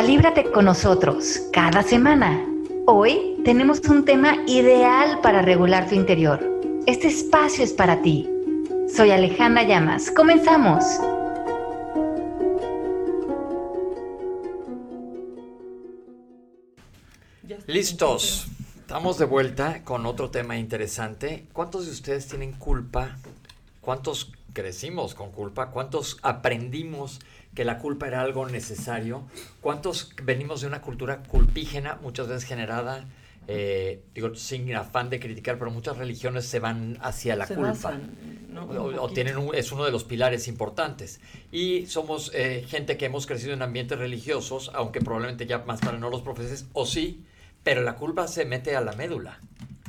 Calíbrate con nosotros cada semana. Hoy tenemos un tema ideal para regular tu interior. Este espacio es para ti. Soy Alejandra Llamas. Comenzamos. Listos. Estamos de vuelta con otro tema interesante. ¿Cuántos de ustedes tienen culpa? ¿Cuántos crecimos con culpa? ¿Cuántos aprendimos que la culpa era algo necesario? ¿Cuántos venimos de una cultura culpígena, muchas veces generada, eh, digo, sin afán de criticar, pero muchas religiones se van hacia la culpa? o, tienen es uno de los pilares importantes. Y somos eh, gente que hemos crecido en ambientes religiosos, aunque probablemente ya más tarde no los profeses, o sí, pero la culpa se mete a la médula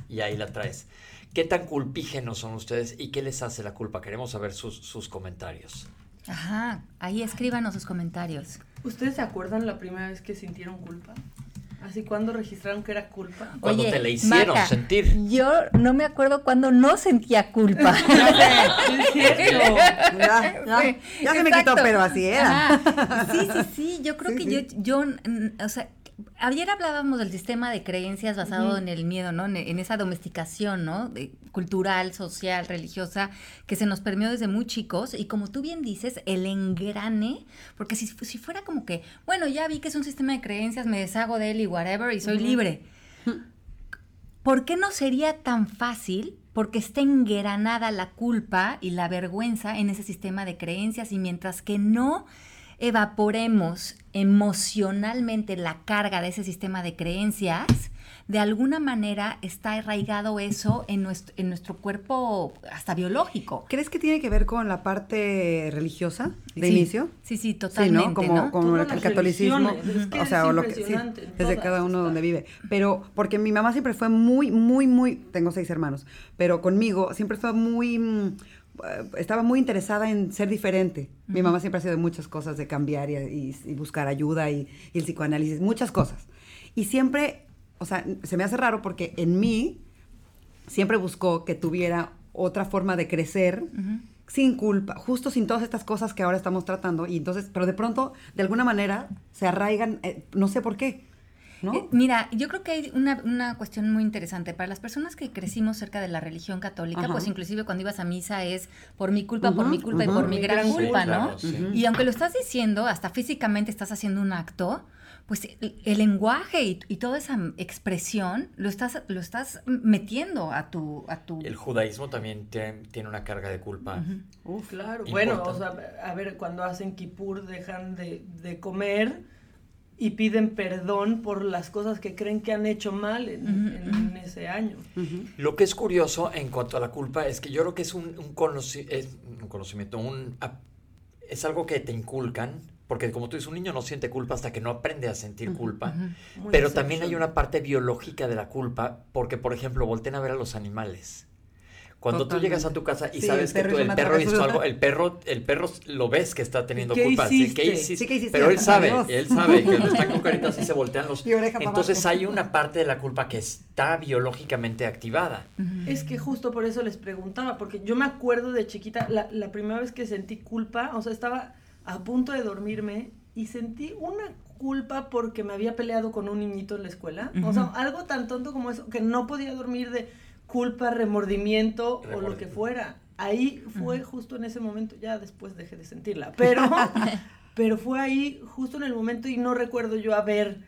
y ahí la traes. ¿Qué tan culpígenos son ustedes y qué les hace la culpa? Queremos saber sus, comentarios. Ajá, ahí escríbanos sus comentarios. ¿Ustedes se acuerdan la primera vez que sintieron culpa? Así cuando registraron que era culpa. Cuando te la hicieron sentir. Yo no me acuerdo cuando no sentía culpa. ya, ya, se me quitó, pero así era. Sí, sí, sí. Yo creo que yo, yo, o sea, Ayer hablábamos del sistema de creencias basado en el miedo, ¿no? En, esa domesticación, ¿no? cultural, social, religiosa, que se nos permeó desde muy chicos. Y como tú bien dices, el engrane, porque si, si fuera como que, bueno, ya vi que es un sistema de creencias, me deshago de él y whatever, y soy libre. ¿Por qué no sería tan fácil? Porque está engranada la culpa y la vergüenza en ese sistema de creencias y mientras que no evaporemos emocionalmente la carga de ese sistema de creencias, de alguna manera está arraigado eso en nuestro, en nuestro cuerpo hasta biológico. ¿Crees que tiene que ver con la parte religiosa de inicio? Sí, sí, totalmente. ¿no? Como, como el catolicismo, o sea, o lo que sí, desde cada uno donde vive. Pero porque mi mamá siempre fue muy, muy, muy, tengo seis hermanos, pero conmigo siempre fue muy estaba muy interesada en ser diferente. Mi mamá siempre ha sido de muchas cosas, de cambiar y, buscar ayuda y, el psicoanálisis, muchas cosas. Y siempre, o sea, se me hace raro porque en mí siempre buscó que tuviera otra forma de crecer. Sin culpa, justo sin todas estas cosas que ahora estamos tratando, y entonces, pero de pronto, de alguna manera, se arraigan, eh, no sé por qué, eh, mira, yo creo que hay una, cuestión muy interesante. Para las personas que crecimos cerca de la religión católica, pues inclusive cuando ibas a misa es por mi culpa, por mi culpa y por mi gran culpa, ¿no? Y aunque lo estás diciendo, hasta físicamente estás haciendo un acto, pues el, lenguaje y, toda esa expresión lo estás, lo estás metiendo a tu, a tu... El judaísmo también tiene, una carga de culpa. claro. Bueno, o sea, a ver, cuando hacen kipur dejan de, de comer y piden perdón por las cosas que creen que han hecho mal en, ese año. Lo que es curioso en cuanto a la culpa es que yo creo que es un, un, conocimiento, un, es algo que te inculcan, porque como tú dices, un niño no siente culpa hasta que no aprende a sentir culpa, pero también hay una parte biológica de la culpa, porque por ejemplo, volten a ver a los animales. Cuando tú llegas a tu casa y sabes que el perro hizo algo, el perro, el perro lo ves que está teniendo culpa. Sí, ¿qué hiciste? Pero él sabe, él sabe que están con caritas y se voltean los. Entonces hay una parte de la culpa que está biológicamente activada. Es que justo por eso les preguntaba, porque yo me acuerdo de chiquita, la, la primera vez que sentí culpa, o sea, estaba a punto de dormirme y sentí una culpa porque me había peleado con un niñito en la escuela. O sea, algo tan tonto como eso, que no podía dormir de culpa, remordimiento, o lo que fuera. Ahí fue justo en ese momento, ya después dejé de sentirla, pero, pero fue ahí justo en el momento y no recuerdo yo haber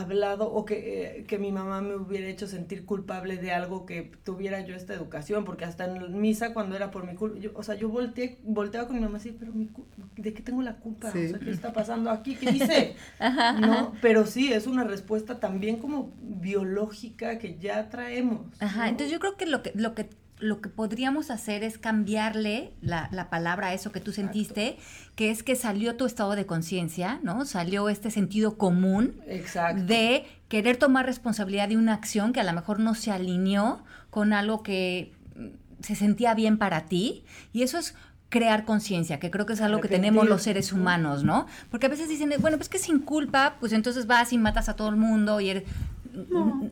hablado o que, eh, que, mi mamá me hubiera hecho sentir culpable de algo que tuviera yo esta educación, porque hasta en misa cuando era por mi culpa, o sea, yo volteé, volteaba con mi mamá así, pero ¿de qué tengo la culpa? O sea, ¿qué está pasando aquí? ¿Qué hice? ¿No? Pero sí, es una respuesta también como biológica que ya traemos. Ajá, entonces yo creo que lo que, lo que lo que podríamos hacer es cambiarle la, palabra a eso que tú sentiste, que es que salió tu estado de conciencia, ¿no? Salió este sentido común de querer tomar responsabilidad de una acción que a lo mejor no se alineó con algo que se sentía bien para ti. Y eso es crear conciencia, que creo que es algo que tenemos los seres humanos, ¿no? Porque a veces dicen, bueno, pues que sin culpa, pues entonces vas y matas a todo el mundo y eres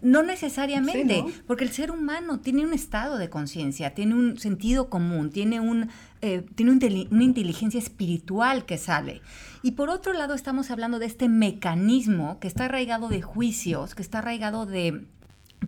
No, necesariamente, porque el ser humano tiene un estado de conciencia, tiene un sentido común, tiene, un, eh, tiene una inteligencia espiritual que sale. Y por otro lado estamos hablando de este mecanismo que está arraigado de juicios, que está arraigado de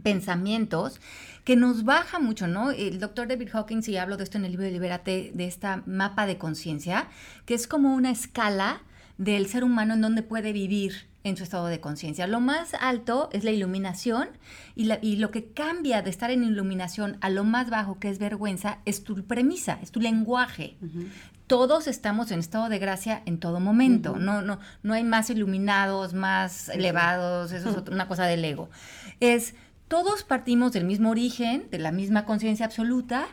pensamientos que nos baja mucho, ¿no? El doctor David Hawkins, y hablo de esto en el libro de Libérate, de esta mapa de conciencia, que es como una escala del ser humano en donde puede vivir en su estado de conciencia. Lo más alto es la iluminación y, y, lo que cambia de estar en iluminación a lo más bajo, que es vergüenza, es tu premisa, es tu lenguaje. Todos estamos en estado de gracia en todo momento. no, no, no hay más iluminados, más elevados, eso es una cosa del ego. Es, todos partimos del mismo origen, de la misma conciencia absoluta,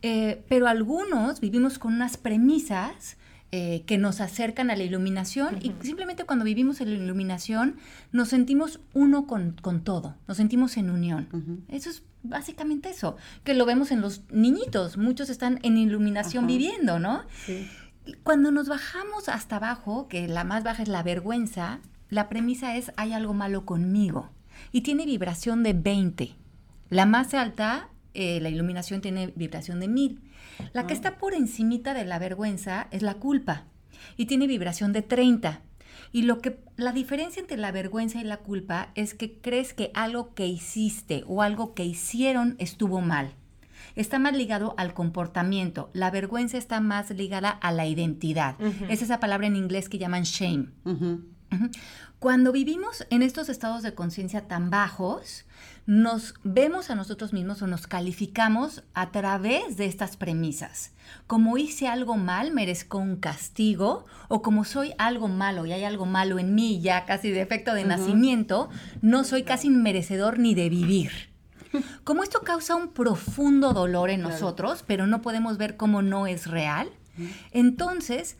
eh, pero algunos vivimos con unas premisas eh, que nos acercan a la iluminación y simplemente cuando vivimos en la iluminación nos sentimos uno con, todo, nos sentimos en unión. Eso es básicamente eso, que lo vemos en los niñitos, muchos están en iluminación viviendo, ¿no? Cuando nos bajamos hasta abajo, que la más baja es la vergüenza, la premisa es hay algo malo conmigo y tiene vibración de 20. La más alta, eh, la iluminación tiene vibración de 1000. La que ah. está por encimita de la vergüenza es la culpa y tiene vibración de 30. Y lo que la diferencia entre la vergüenza y la culpa es que crees que algo que hiciste o algo que hicieron estuvo mal. Está más ligado al comportamiento. La vergüenza está más ligada a la identidad. Es esa palabra en inglés que llaman shame. Cuando vivimos en estos estados de conciencia tan bajos, nos vemos a nosotros mismos o nos calificamos a través de estas premisas. Como hice algo mal, merezco un castigo, o como soy algo malo y hay algo malo en mí, ya casi de efecto de nacimiento, no soy casi merecedor ni de vivir. Como esto causa un profundo dolor en nosotros, pero no podemos ver cómo no es real, entonces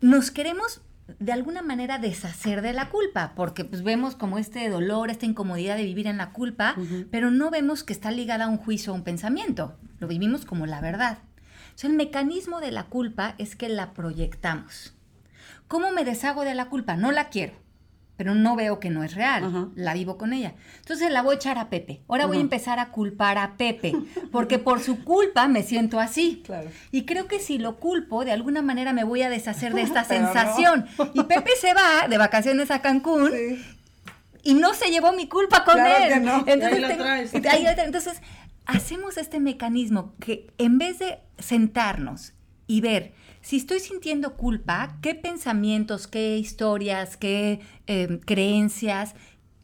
nos queremos de alguna manera deshacer de la culpa, porque pues vemos como este dolor, esta incomodidad de vivir en la culpa, pero no vemos que está ligada a un juicio o un pensamiento, lo vivimos como la verdad. el mecanismo de la culpa es que la proyectamos. ¿Cómo me deshago de la culpa? No la quiero pero no veo que no es real, la vivo con ella. Entonces la voy a echar a Pepe. Ahora voy a empezar a culpar a Pepe, porque por su culpa me siento así. Y creo que si lo culpo, de alguna manera me voy a deshacer de esta sensación. Y Pepe se va de vacaciones a Cancún. Y no se llevó mi culpa con él. Entonces, entonces, hacemos este mecanismo que en vez de sentarnos y ver, si estoy sintiendo culpa, ¿qué pensamientos, qué historias, qué em, creencias,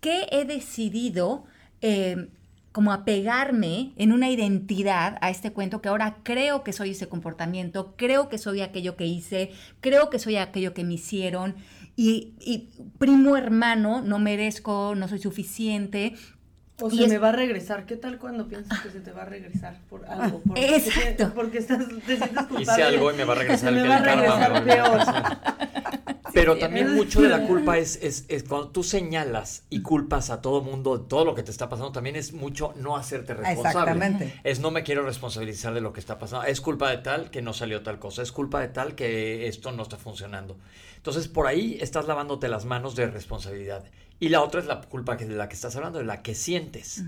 qué he decidido em, como apegarme en una identidad a este cuento que ahora creo que soy ese comportamiento, creo que soy aquello que hice, creo que soy aquello que me hicieron y, y primo hermano, no merezco, no soy suficiente, o se me va a regresar. ¿Qué tal cuando piensas que se te va a regresar por algo? Porque, Exacto. Porque estás, te sientes culpable. Hice algo y me va a regresar el me va a regresar peor. Pero también mucho de la culpa es, es, es, cuando tú señalas y culpas a todo mundo, todo lo que te está pasando, también es mucho no hacerte responsable. Exactamente. Es no me quiero responsabilizar de lo que está pasando. Es culpa de tal que no salió tal cosa. Es culpa de tal que esto no está funcionando. Entonces, por ahí estás lavándote las manos de responsabilidad. Y la otra es la culpa de la que estás hablando, de la que sientes.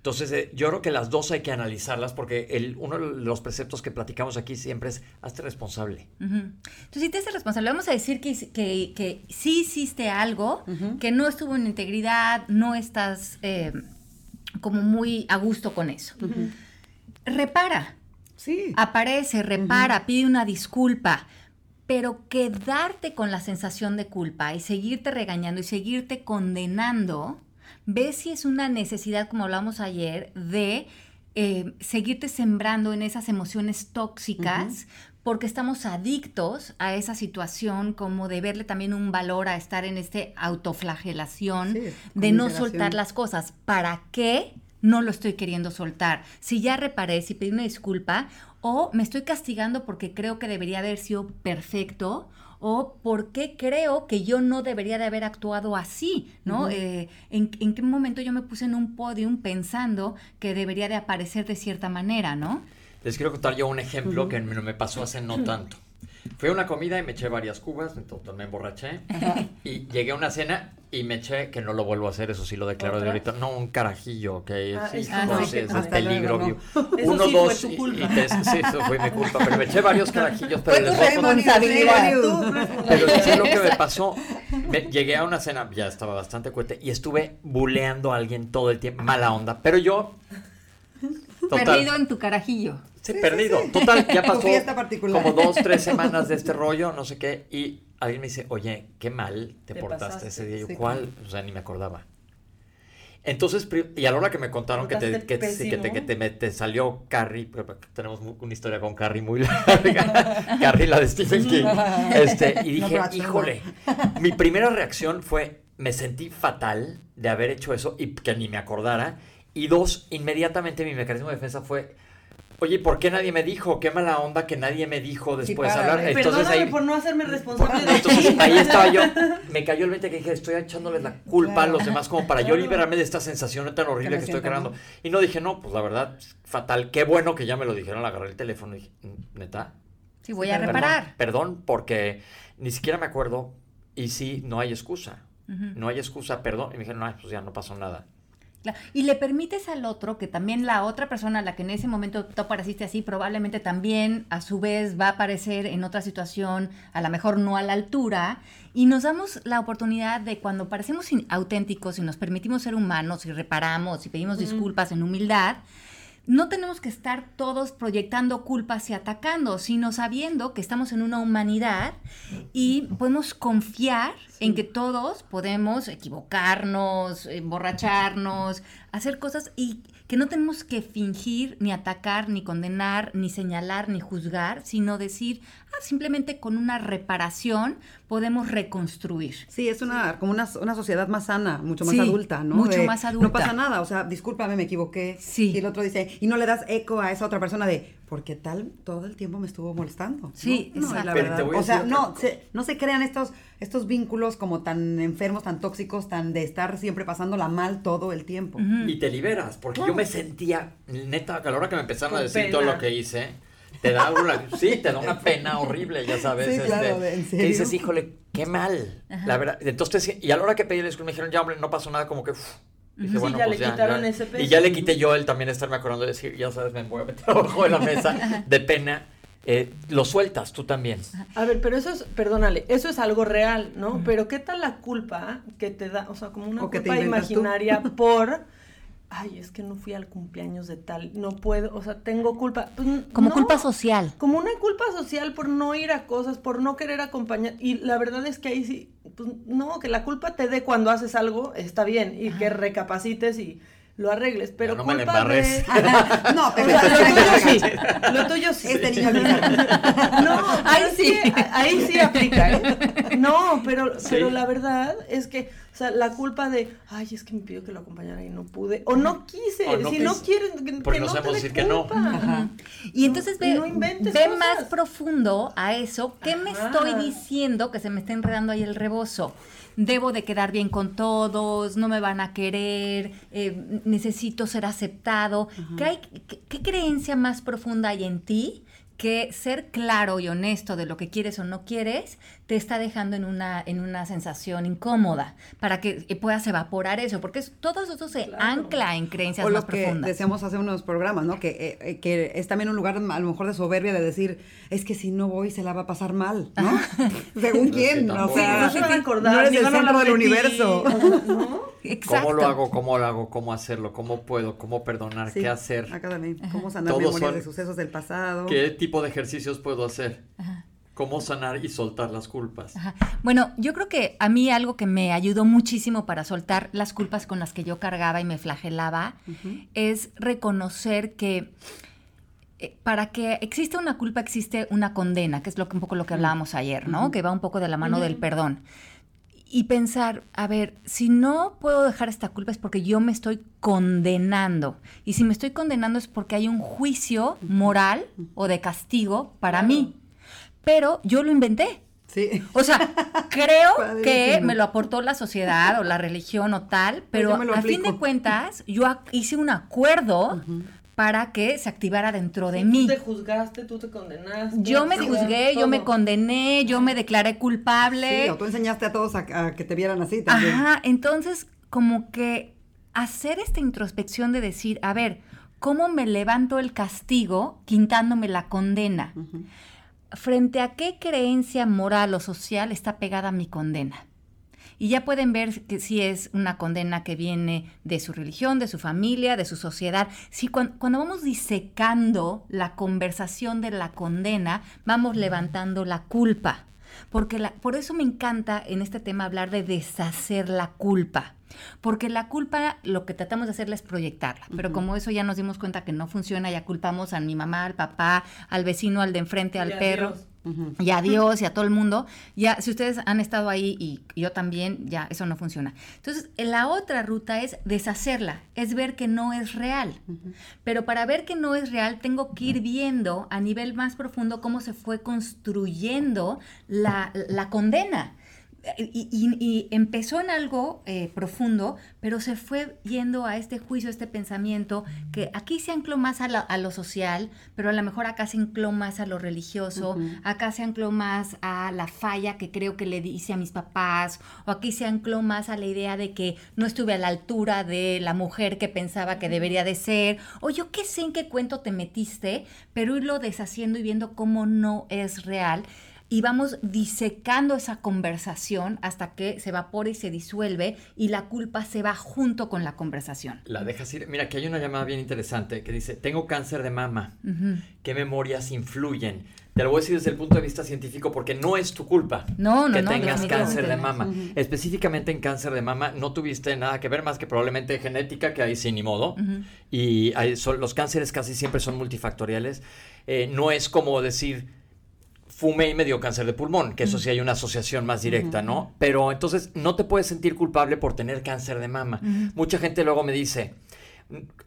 Entonces, eh, yo creo que las dos hay que analizarlas porque el, uno de los preceptos que platicamos aquí siempre es hazte responsable. Entonces, si te haces responsable, vamos a decir que, que, que sí hiciste algo, que no estuvo en integridad, no estás eh, como muy a gusto con eso. Repara. Sí. Aparece, repara, pide una disculpa pero quedarte con la sensación de culpa y seguirte regañando y seguirte condenando, ves si es una necesidad, como hablamos ayer, de eh, seguirte sembrando en esas emociones tóxicas, porque estamos adictos a esa situación, como de verle también un valor a estar en este autoflagelación, de no soltar las cosas. ¿Para qué? no lo estoy queriendo soltar. Si ya reparé, si pedí una disculpa, o me estoy castigando porque creo que debería haber sido perfecto, o porque creo que yo no debería de haber actuado así, ¿no? Eh, ¿en, qué momento yo me puse en un podium pensando que debería de aparecer de cierta manera, ¿no? Les quiero contar yo un ejemplo que me pasó hace no tanto. Fui a una comida y me eché varias cubas, entonces me emborraché y llegué a una cena y me eché, que no lo vuelvo a hacer, eso sí lo declaro de ahorita. No, un carajillo, que Ah, sí, es no, como- sí, es hasta peligro. luego, Eso Uno, sí dos, y- y tres, sí, eso fue mi culpa, pero me eché varios carajillos, pero les. Pero sé lo que me pasó. Me- llegué a una cena, ya estaba bastante cuete, y estuve buleando a alguien todo el tiempo, mala onda. Pero yo, total, Perdido en tu carajillo. Sí, perdido. Total, ya pasó como dos, tres semanas de este rollo, no sé qué, y alguien me dice, oye, qué mal te, Te portaste pasaste, ese día. Yo, sí, ¿cuál? O sea, ni me acordaba. Entonces, y a la hora que me contaron que te, que, te, que te, me- te salió Carrie, tenemos una historia con Carrie muy larga, Carrie, la de Stephen King, este, y dije, híjole, mi primera reacción fue, me sentí fatal de haber hecho eso y que ni me acordara, y dos, inmediatamente mi mecanismo de defensa fue, oye, ¿por qué nadie me dijo? Qué mala onda que nadie me dijo después de párale. hablar. Entonces Perdóname ahí, por no hacerme responsable de entonces ahí estaba yo, me cayó el 20 que dije, estoy echándoles la culpa a los demás como para yo liberarme de esta sensación tan horrible que, estoy creando. Y no dije, no, pues la verdad, fatal, qué bueno que ya me lo dijeron, agarré el teléfono y dije, neta. Sí, voy a Perdón, reparar. Perdón, porque ni siquiera me acuerdo y sí, no hay excusa. No hay excusa, perdón. Y me dijeron, no, pues ya no pasó nada. Y le permites al otro que también la otra persona a la que en ese momento tú apareciste así, probablemente también a su vez va a aparecer en otra situación, a lo mejor no a la altura, y nos damos la oportunidad de cuando parecemos auténticos y nos permitimos ser humanos y reparamos y pedimos disculpas en humildad, no tenemos que estar todos proyectando culpas y atacando, sino sabiendo que estamos en una humanidad y podemos confiar en que todos podemos equivocarnos, emborracharnos, hacer cosas y que no tenemos que fingir, ni atacar, ni condenar, ni señalar, ni juzgar, sino decir, ah, simplemente con una reparación podemos reconstruir. Sí, es una como una, una sociedad más sana, mucho más Sí, adulta, ¿no? mucho De, más adulta. No pasa nada, o sea, discúlpame, me equivoqué. Sí. Y el otro dice, y no le das eco a esa otra persona de, porque tal todo el tiempo me estuvo molestando. Sí, ¿no? Exacto. la Pero te verdad, voy a o sea, no se, no se crean estos, estos vínculos como tan enfermos, tan tóxicos, tan de estar siempre pasándola mal todo el tiempo. Y te liberas, porque yo me sentía, neta, a la hora que me empezaron a decir pena. todo lo que hice, te da una, sí, te da una pena horrible, ya sabes. Sí, este, claro, ¿en que serio? dices, híjole, qué mal. La verdad, entonces, y a la hora que pedí el disculpa me dijeron, ya hombre, no pasó nada, como que, uf, dije, Sí, bueno, ya pues le quitaron ese peso. Y ya le quité yo el también estarme acordando de decir, ya sabes, me voy a meter abajo de la mesa de pena. Eh, lo sueltas tú también. A ver, pero eso es, perdónale, eso es algo real, ¿no? Pero ¿qué tal la culpa que te da, o sea, como una O que culpa tú. imaginaria por, ay, es que no fui al cumpleaños de tal, no puedo, o sea, tengo culpa. Pues, Como no, culpa social. Como una culpa social por no ir a cosas, por no querer acompañar. Y la verdad es que ahí sí, pues no, que la culpa te dé cuando haces algo, está bien, y que recapacites y lo arregles. Pero no me culpa de... embarres. no, O pero lo tuyo sí, lo tuyo sí. Este niño. No, Ahí sí. ahí sí aplica, ¿eh? No, pero, pero la verdad es que, o sea, la culpa de, ay, es que me pidió que lo acompañara y no pude, o no quise, O no si no que Porque no no sabemos decir que no. Ajá. Y entonces ve, no ve cosas. más profundo a eso. ¿Qué me estoy diciendo que se me está enredando ahí el rebozo? Debo de quedar bien con todos, no me van a querer, eh, necesito ser aceptado. ¿Qué, hay, qué, qué creencia más profunda hay en ti que ser claro y honesto de lo que quieres o no quieres te está dejando en una, en una sensación incómoda para que eh, puedas evaporar eso? Porque es- todo eso se Claro. ancla en creencias O más lo que profundas. decíamos hace unos programas, ¿no? Que, eh, eh, que es también un lugar a lo mejor de soberbia de decir, es que si no voy se la va a pasar mal, ¿no? Según quién, o tampoco. sea, no se van a acordar, no eres el centro del universo. o. Exacto. ¿Cómo lo hago? ¿Cómo lo hago? ¿Cómo hacerlo? ¿Cómo puedo? ¿Cómo perdonar? Sí, ¿Qué hacer? Acá también, cómo sanar Todos memorias son- de sucesos del pasado. ¿Qué tipo de ejercicios puedo hacer? Ajá. ¿Cómo sanar y soltar las culpas? Ajá. Bueno, yo creo que a mí algo que me ayudó muchísimo para soltar las culpas con las que yo cargaba y me flagelaba es reconocer que eh, para que exista una culpa existe una condena, que es lo que un poco lo que hablábamos ayer, ¿no? Que va un poco de la mano del perdón. Y pensar, a ver, si no puedo dejar esta culpa es porque yo me estoy condenando. Y si me estoy condenando es porque hay un juicio moral o de castigo para mí. Pero yo lo inventé. Sí. O sea, creo que me lo aportó la sociedad o la religión o tal, Pues pero a fin de cuentas yo hice un acuerdo para que se activara dentro de mí. Tú te juzgaste, tú te condenaste. Yo me juzgué, yo me condené, yo me declaré culpable. Sí, o tú enseñaste a todos a, que te vieran así también. Ajá, entonces como que hacer esta introspección de decir, a ver, ¿cómo me levanto el castigo quintándome la condena? ¿Frente a qué creencia moral o social está pegada mi condena? Y ya pueden ver que si es una condena que viene de su religión, de su familia, de su sociedad. Si cuando, vamos disecando la conversación de la condena, vamos levantando la culpa. Porque la, por eso me encanta en este tema hablar de deshacer la culpa. Porque la culpa, lo que tratamos de hacerla es proyectarla. Pero como eso ya nos dimos cuenta que no funciona, ya culpamos a mi mamá, al papá, al vecino, al de enfrente, al perro. Y a Dios y a todo el mundo, ya si ustedes han estado ahí y yo también, ya eso no funciona. Entonces, la otra ruta es deshacerla, es ver que no es real. Pero para ver que no es real, tengo que ir viendo a nivel más profundo cómo se fue construyendo la, la condena. Y, empezó en algo eh, profundo, pero se fue yendo a este juicio, a este pensamiento, que aquí se ancló más a, lo social, pero a lo mejor acá se ancló más a lo religioso, acá se ancló más a la falla que creo que le hice a mis papás, o aquí se ancló más a la idea de que no estuve a la altura de la mujer que pensaba que debería de ser, o yo qué sé en qué cuento te metiste, pero irlo deshaciendo y viendo cómo no es real y vamos disecando esa conversación hasta que se evapora y se disuelve y la culpa se va junto con la conversación. La dejas ir. Mira, aquí hay una llamada bien interesante que dice, tengo cáncer de mama. ¿Qué memorias influyen? Te lo voy a decir desde el punto de vista científico porque no es tu culpa no, no, que tengas cáncer de mama. Específicamente en cáncer de mama no tuviste nada que ver más que probablemente genética, que ahí sí ni modo. Y los cánceres casi siempre son multifactoriales. Eh, no es como decir fumé y me dio cáncer de pulmón, que eso sí hay una asociación más directa, ¿no? Pero entonces no te puedes sentir culpable por tener cáncer de mama. Mucha gente luego me dice,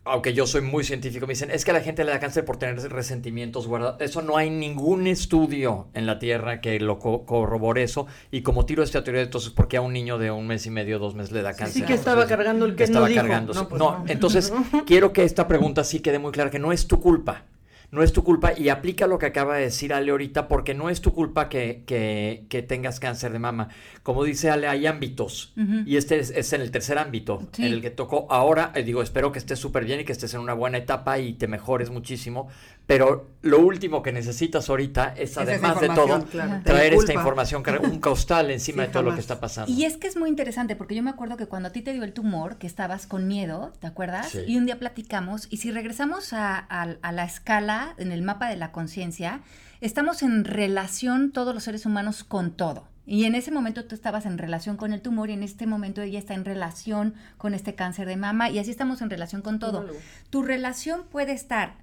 aunque yo soy muy científico, me dicen, es que a la gente le da cáncer por tener resentimientos guardados. Eso no hay ningún estudio en la Tierra que lo corrobore eso. Y como tiro esta teoría, entonces, ¿por qué a un niño de un mes y medio, dos meses le da cáncer? Sí, que estaba cargando el que estaba no cargando. No, pues no, entonces quiero que esta pregunta sí quede muy clara, que no es tu culpa no es tu culpa y aplica lo que acaba de decir Ale ahorita porque no es tu culpa que, que, tengas cáncer de mama. Como dice Ale, hay ámbitos y este es, en el tercer ámbito en el que tocó. Ahora, eh, digo, espero que estés súper bien y que estés en una buena etapa y te mejores muchísimo, pero lo último que necesitas ahorita es, además de todo, traer esta información, un costal encima de todo lo que está pasando. Y es que es muy interesante porque yo me acuerdo que cuando a ti te dio el tumor, que estabas con miedo, ¿te acuerdas? Y un día platicamos y si regresamos a la escala en el mapa de la conciencia, estamos en relación todos los seres humanos con todo. Y en ese momento tú estabas en relación con el tumor y en este momento ella está en relación con este cáncer de mama y así estamos en relación con todo. Tu relación puede estar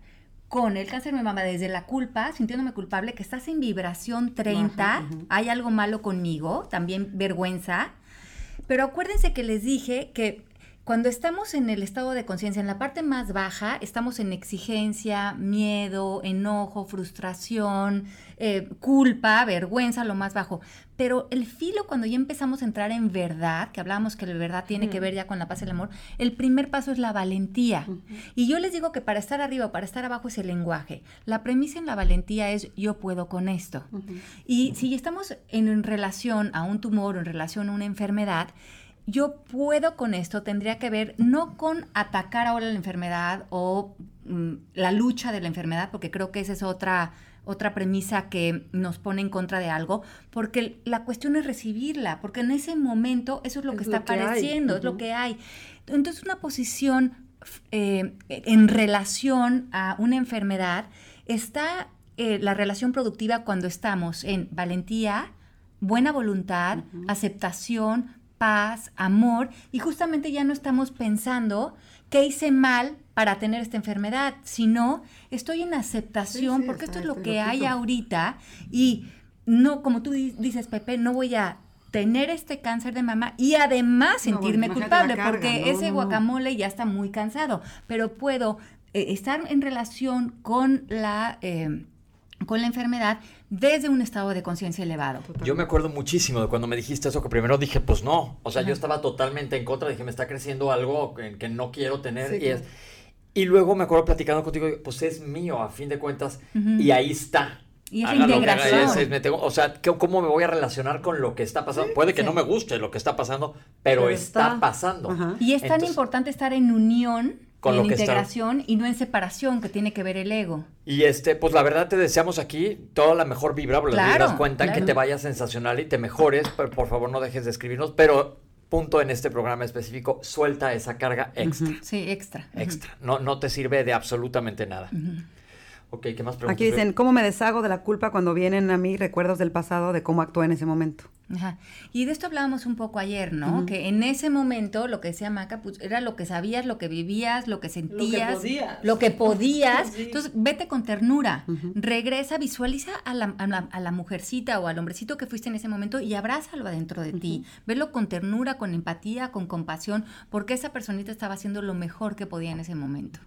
con el cáncer de mama desde la culpa, sintiéndome culpable, que estás en vibración 30, hay algo malo conmigo, también vergüenza. Pero acuérdense que les dije que cuando estamos en el estado de conciencia, en la parte más baja, estamos en exigencia, miedo, enojo, frustración, eh, culpa, vergüenza, lo más bajo. Pero el filo, cuando ya empezamos a entrar en verdad, que hablábamos que la verdad tiene que ver ya con la paz y el amor, el primer paso es la valentía. Y yo les digo que para estar arriba o para estar abajo es el lenguaje. La premisa en la valentía es yo puedo con esto. Y si estamos en relación a un tumor o en relación a una enfermedad, yo puedo con esto tendría que ver no con atacar ahora la enfermedad o mm, la lucha de la enfermedad, porque creo que esa es otra, otra premisa que nos pone en contra de algo, porque la cuestión es recibirla, porque en ese momento eso es lo que está apareciendo, es lo que hay. Entonces una posición eh, en relación a una enfermedad está eh, la relación productiva cuando estamos en valentía, buena voluntad, aceptación, paz, amor, y justamente ya no estamos pensando qué hice mal para tener esta enfermedad, sino estoy en aceptación, porque esto es lo que hay ahorita, y no, como tú dices, Pepe, no voy a tener este cáncer de mama y además sentirme culpable, porque ese guacamole ya está muy cansado, pero puedo eh, estar en relación con la... Eh, con la enfermedad desde un estado de conciencia elevado. Yo me acuerdo muchísimo de cuando me dijiste eso, que primero dije, pues no, o sea, yo estaba totalmente en contra, dije, me está creciendo algo que, no quiero tener. y, Y luego me acuerdo platicando contigo, pues es mío a fin de cuentas, y ahí está. Y es integración. o sea, ¿cómo me voy a relacionar con lo que está pasando? Puede que no me guste lo que está pasando, pero, está, pasando. Y es tan importante estar en unión con en integración y no en separación que tiene que ver el ego. Y este, pues la verdad te deseamos aquí toda la mejor vibra, porque claro, das cuenta que te vaya sensacional y te mejores, pero por favor no dejes de escribirnos, pero punto en este programa específico, suelta esa carga extra. Sí, extra. Extra. No, no te sirve de absolutamente nada. Ok, ¿qué más preguntas? Aquí dicen, ¿cómo me deshago de la culpa cuando vienen a mí recuerdos del pasado de cómo actué en ese momento? Ajá. Y de esto hablábamos un poco ayer, ¿no? Que en ese momento, lo que decía Maca, pues era lo que sabías, lo que vivías, lo que sentías. Lo que podías. Lo que podías. Entonces, vete con ternura. Regresa, visualiza a la, a, la, mujercita o al hombrecito que fuiste en ese momento y abrázalo adentro de ti. Velo con ternura, con empatía, con compasión, porque esa personita estaba haciendo lo mejor que podía en ese momento.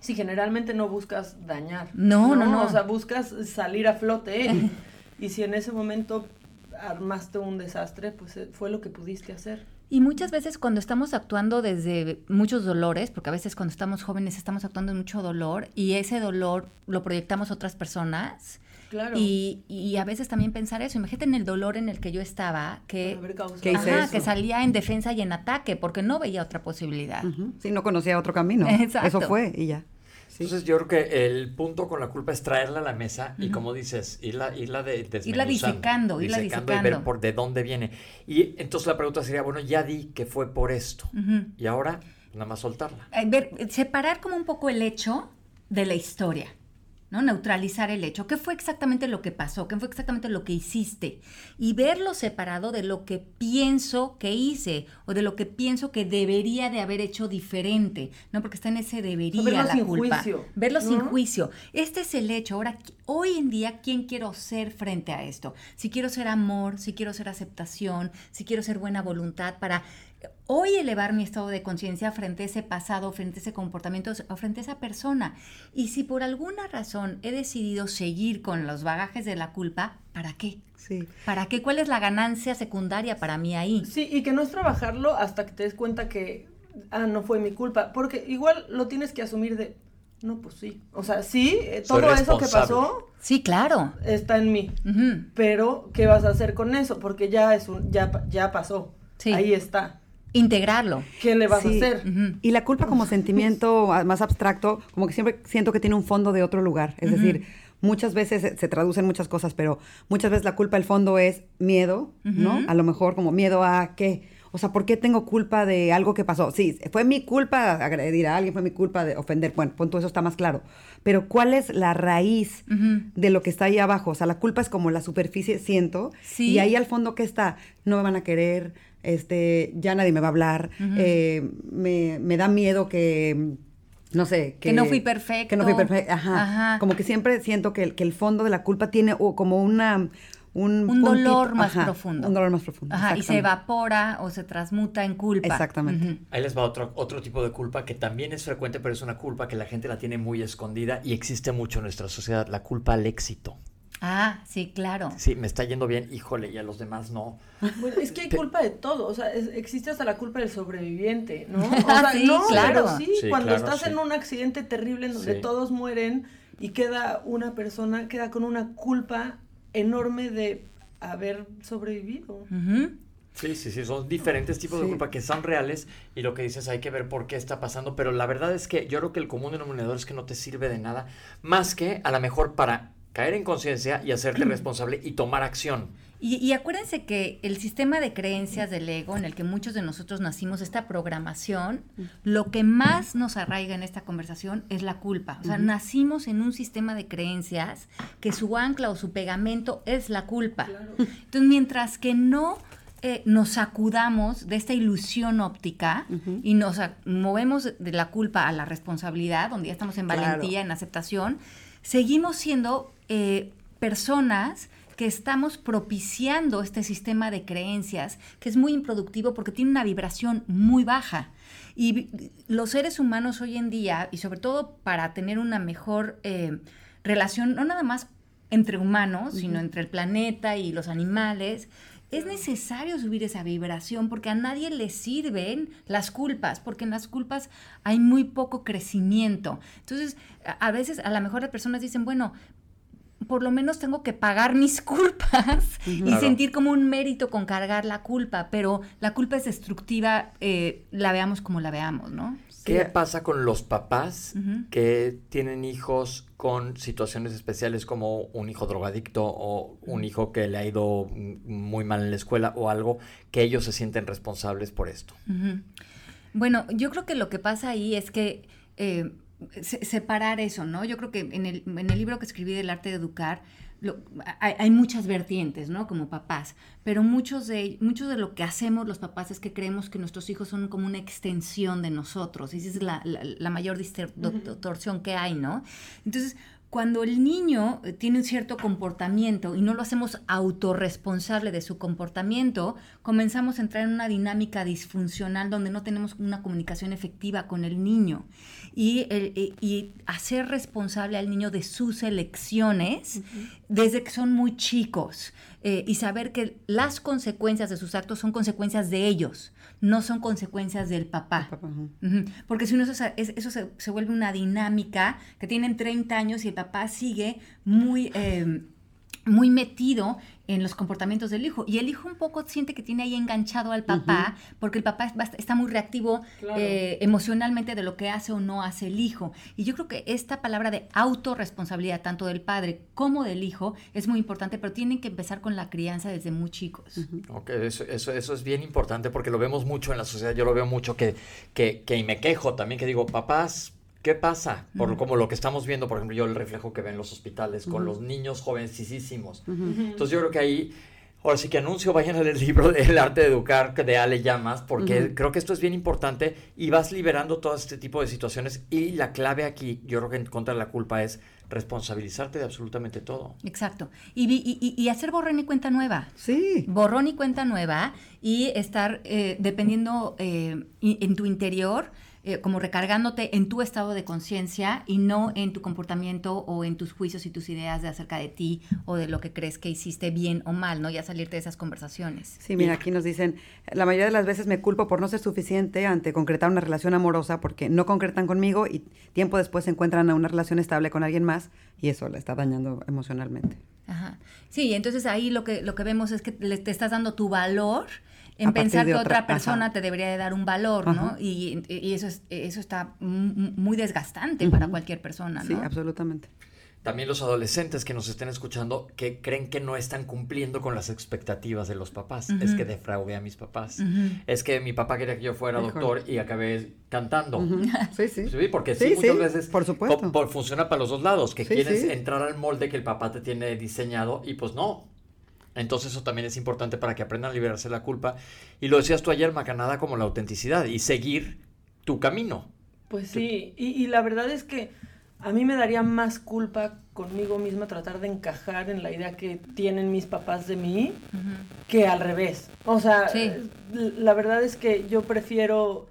Sí, generalmente no buscas dañar. No, no, no. O sea, buscas salir a flote. y si en ese momento armaste un desastre, pues eh, fue lo que pudiste hacer. Y muchas veces cuando estamos actuando desde muchos dolores, porque a veces cuando estamos jóvenes estamos actuando en mucho dolor y ese dolor lo proyectamos a otras personas. Claro. Y, y a veces también pensar eso, imagínate en el dolor en el que yo estaba, que, que salía en defensa y en ataque, porque no veía otra posibilidad. Sí, no conocía otro camino. Eso fue y ya. Entonces yo creo que el punto con la culpa es traerla a la mesa y como dices, irla, irla de, Irla disecando, irla disecando. Y ver por de dónde viene. Y entonces la pregunta sería, bueno, ya di que fue por esto. Y ahora nada más soltarla. ver, separar como un poco el hecho de la historia. ¿No? Neutralizar el hecho. ¿Qué fue exactamente lo que pasó? ¿Qué fue exactamente lo que hiciste? Y verlo separado de lo que pienso que hice o de lo que pienso que debería de haber hecho diferente, ¿no? Porque está en ese debería verlo la sin culpa. Juicio, verlo sin juicio. Este es el hecho. Ahora, hoy en día, ¿quién quiero ser frente a esto? Si quiero ser amor, si quiero ser aceptación, si quiero ser buena voluntad para hoy elevar mi estado de conciencia frente a ese pasado, frente a ese comportamiento o frente a esa persona. Y si por alguna razón he decidido seguir con los bagajes de la culpa, ¿para qué? Sí. ¿Para qué? ¿Cuál es la ganancia secundaria para mí ahí? Sí, y que no es trabajarlo hasta que te des cuenta que, ah, no fue mi culpa, porque igual lo tienes que asumir de, no, pues sí. O sea, sí, eh, todo eso que pasó. Sí, claro. Está en mí. Pero, ¿qué vas a hacer con eso? Porque ya es un, ya, ya pasó. Sí. Ahí está integrarlo. ¿Qué le vas a hacer? Y la culpa como sentimiento más abstracto, como que siempre siento que tiene un fondo de otro lugar. Es decir, muchas veces se, traducen muchas cosas, pero muchas veces la culpa, el fondo es miedo, ¿no? A lo mejor como miedo a qué. O sea, ¿por qué tengo culpa de algo que pasó? Sí, fue mi culpa agredir a alguien, fue mi culpa de ofender. Bueno, punto, eso está más claro. Pero ¿cuál es la raíz de lo que está ahí abajo? O sea, la culpa es como la superficie, siento. Sí. Y ahí al fondo, ¿qué está? No me van a querer, este, ya nadie me va a hablar, eh, me, da miedo que, no sé, que, no fui perfecto. Que no fui perfecto, ajá. Como que siempre siento que, que, el fondo de la culpa tiene como una... Un, dolor más profundo. Un dolor más profundo. Ajá, y se evapora o se transmuta en culpa. Exactamente. Ahí les va otro, otro tipo de culpa que también es frecuente, pero es una culpa que la gente la tiene muy escondida y existe mucho en nuestra sociedad, la culpa al éxito. Ah, sí, claro. Sí, me está yendo bien, híjole, y a los demás no. Bueno, es que hay culpa de todo, o sea, existe hasta la culpa del sobreviviente, ¿no? O sí, claro. Pero sí, cuando estás en un accidente terrible en donde todos mueren y queda una persona, queda con una culpa enorme de haber sobrevivido. Sí, sí, sí, son diferentes tipos de culpa que son reales y lo que dices hay que ver por qué está pasando, pero la verdad es que yo creo que el común denominador es que no te sirve de nada, más que a lo mejor para caer en conciencia y hacerte responsable y tomar acción. Y, acuérdense que el sistema de creencias del ego en el que muchos de nosotros nacimos, esta programación, lo que más nos arraiga en esta conversación es la culpa. O sea, nacimos en un sistema de creencias que su ancla o su pegamento es la culpa. Entonces, mientras que no eh, nos sacudamos de esta ilusión óptica y nos movemos de la culpa a la responsabilidad, donde ya estamos en valentía, en aceptación, seguimos siendo eh, personas que estamos propiciando este sistema de creencias que es muy improductivo porque tiene una vibración muy baja. Y los seres humanos hoy en día, y sobre todo para tener una mejor eh, relación, no nada más entre humanos, sino entre el planeta y los animales, es necesario subir esa vibración porque a nadie le sirven las culpas, porque en las culpas hay muy poco crecimiento. Entonces, a veces a lo mejor las personas dicen, bueno, por lo menos tengo que pagar mis culpas y sentir como un mérito con cargar la culpa, pero la culpa es destructiva, eh, la veamos como la veamos, ¿no? ¿Qué pasa con los papás que tienen hijos con situaciones especiales como un hijo drogadicto o un hijo que le ha ido muy mal en la escuela o algo, que ellos se sienten responsables por esto? Bueno, yo creo que lo que pasa ahí es que eh, separar eso, ¿no? Yo creo que en el, en el libro que escribí del arte de educar, hay, muchas vertientes, ¿no? Como papás, pero muchos de, muchos de lo que hacemos los papás es que creemos que nuestros hijos son como una extensión de nosotros, y esa es la, la, mayor distorsión que hay, ¿no? Entonces, cuando el niño eh, tiene un cierto comportamiento y no lo hacemos autorresponsable de su comportamiento, comenzamos a entrar en una dinámica disfuncional donde no tenemos una comunicación efectiva con el niño. Y, y hacer responsable al niño de sus elecciones desde que son muy chicos eh, y saber que las consecuencias de sus actos son consecuencias de ellos no son consecuencias del papá. Porque si no, eso, eso se, vuelve una dinámica que tienen 30 años y el papá sigue muy... Eh, muy metido en los comportamientos del hijo. Y el hijo un poco siente que tiene ahí enganchado al papá, porque el papá está muy reactivo eh, emocionalmente de lo que hace o no hace el hijo. Y yo creo que esta palabra de autorresponsabilidad, tanto del padre como del hijo, es muy importante, pero tienen que empezar con la crianza desde muy chicos. eso, eso, eso, es bien importante porque lo vemos mucho en la sociedad. Yo lo veo mucho que, que, que y me quejo también, que digo, papás, ¿Qué pasa? Por como lo que estamos viendo, por ejemplo, yo el reflejo que ven en los hospitales con los niños jovencísimos. Entonces yo creo que ahí, ahora sí que anuncio, vayan a leer el libro El arte de educar de Ale Llamas, porque creo que esto es bien importante y vas liberando todo este tipo de situaciones y la clave aquí, yo creo que en contra de la culpa es responsabilizarte de absolutamente todo. Exacto. Y, hacer borrón y cuenta nueva. Sí. Borrón y cuenta nueva y estar eh, dependiendo eh, en tu interior eh, como recargándote en tu estado de conciencia y no en tu comportamiento o en tus juicios y tus ideas de acerca de ti o de lo que crees que hiciste bien o mal, ¿no? Ya salirte de esas conversaciones. Sí, mira, aquí nos dicen, la mayoría de las veces me culpo por no ser suficiente ante concretar una relación amorosa porque no concretan conmigo y tiempo después se encuentran a una relación estable con alguien más y eso la está dañando emocionalmente. Ajá. Sí, entonces ahí lo que, lo que vemos es que le, te estás dando tu valor en pensar que otra, persona te debería de dar un valor, ¿no? Y, eso, es, eso está muy desgastante para cualquier persona, ¿no? Sí, absolutamente. También los adolescentes que nos estén escuchando que creen que no están cumpliendo con las expectativas de los papás. Es que defraudé a mis papás. Es que mi papá quería que yo fuera doctor y acabé cantando. Sí, sí. Sí, porque sí, muchas veces por supuesto. funciona para los dos lados, que quieres entrar al molde que el papá te tiene diseñado y pues no, entonces eso también es importante para que aprendan a liberarse la culpa. Y lo decías tú ayer, Macanada, como la autenticidad y seguir tu camino. Pues sí, y, la verdad es que a mí me daría más culpa conmigo misma tratar de encajar en la idea que tienen mis papás de mí que al revés. O sea, la verdad es que yo prefiero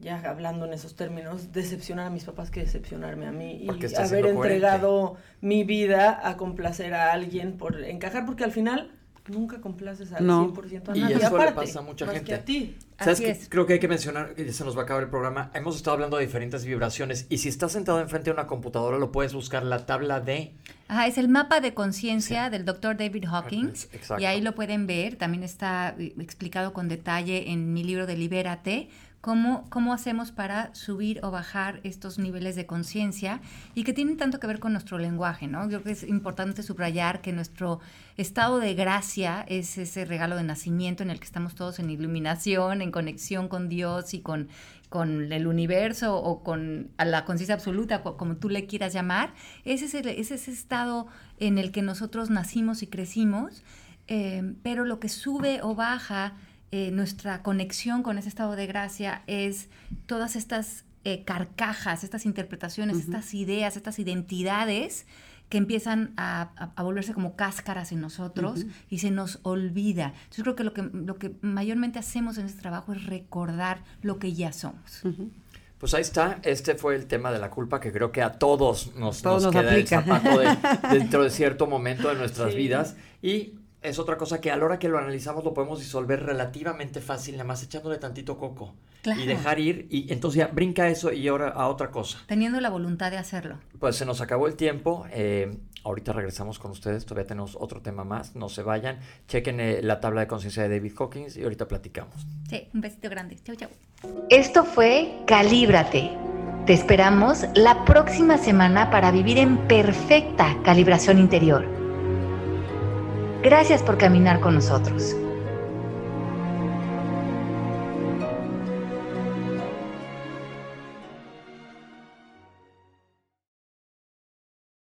ya hablando en esos términos, decepcionar a mis papás que decepcionarme a mí y haber entregado mi vida a complacer a alguien por encajar, porque al final nunca complaces al 100% a nadie. Y eso le pasa a mucha gente. Que a ti. ¿Sabes qué? Creo que hay que mencionar, y se nos va a acabar el programa, hemos estado hablando de diferentes vibraciones y si estás sentado enfrente de una computadora lo puedes buscar la tabla de... Ajá, es el mapa de conciencia del doctor David Hawkins y ahí lo pueden ver, también está eh, explicado con detalle en mi libro de Libérate, cómo, cómo hacemos para subir o bajar estos niveles de conciencia y que tienen tanto que ver con nuestro lenguaje, ¿no? Yo creo que es importante subrayar que nuestro estado de gracia es ese regalo de nacimiento en el que estamos todos en iluminación, en conexión con Dios y con, con el universo o con la conciencia absoluta, como tú le quieras llamar. Ese es, ese estado en el que nosotros nacimos y crecimos, eh, pero lo que sube o baja eh, nuestra conexión con ese estado de gracia es todas estas eh, carcajas, estas interpretaciones, estas ideas, estas identidades que empiezan a, volverse como cáscaras en nosotros y se nos olvida. Yo creo que lo, que lo que mayormente hacemos en este trabajo es recordar lo que ya somos. Pues ahí está, este fue el tema de la culpa que creo que a todos nos, queda el zapato dentro de cierto momento de nuestras vidas. Y es otra cosa que a la hora que lo analizamos lo podemos disolver relativamente fácil, nada más echándole tantito coco. Y dejar ir, y entonces ya brinca eso y ahora a otra cosa. Teniendo la voluntad de hacerlo. Pues se nos acabó el tiempo. Eh, ahorita regresamos con ustedes, todavía tenemos otro tema más. No se vayan. Chequen eh, la tabla de conciencia de David Hawkins y ahorita platicamos. Sí, un besito grande. Chau, chau. Esto fue Calíbrate. Te esperamos la próxima semana para vivir en perfecta calibración interior. Gracias por caminar con nosotros.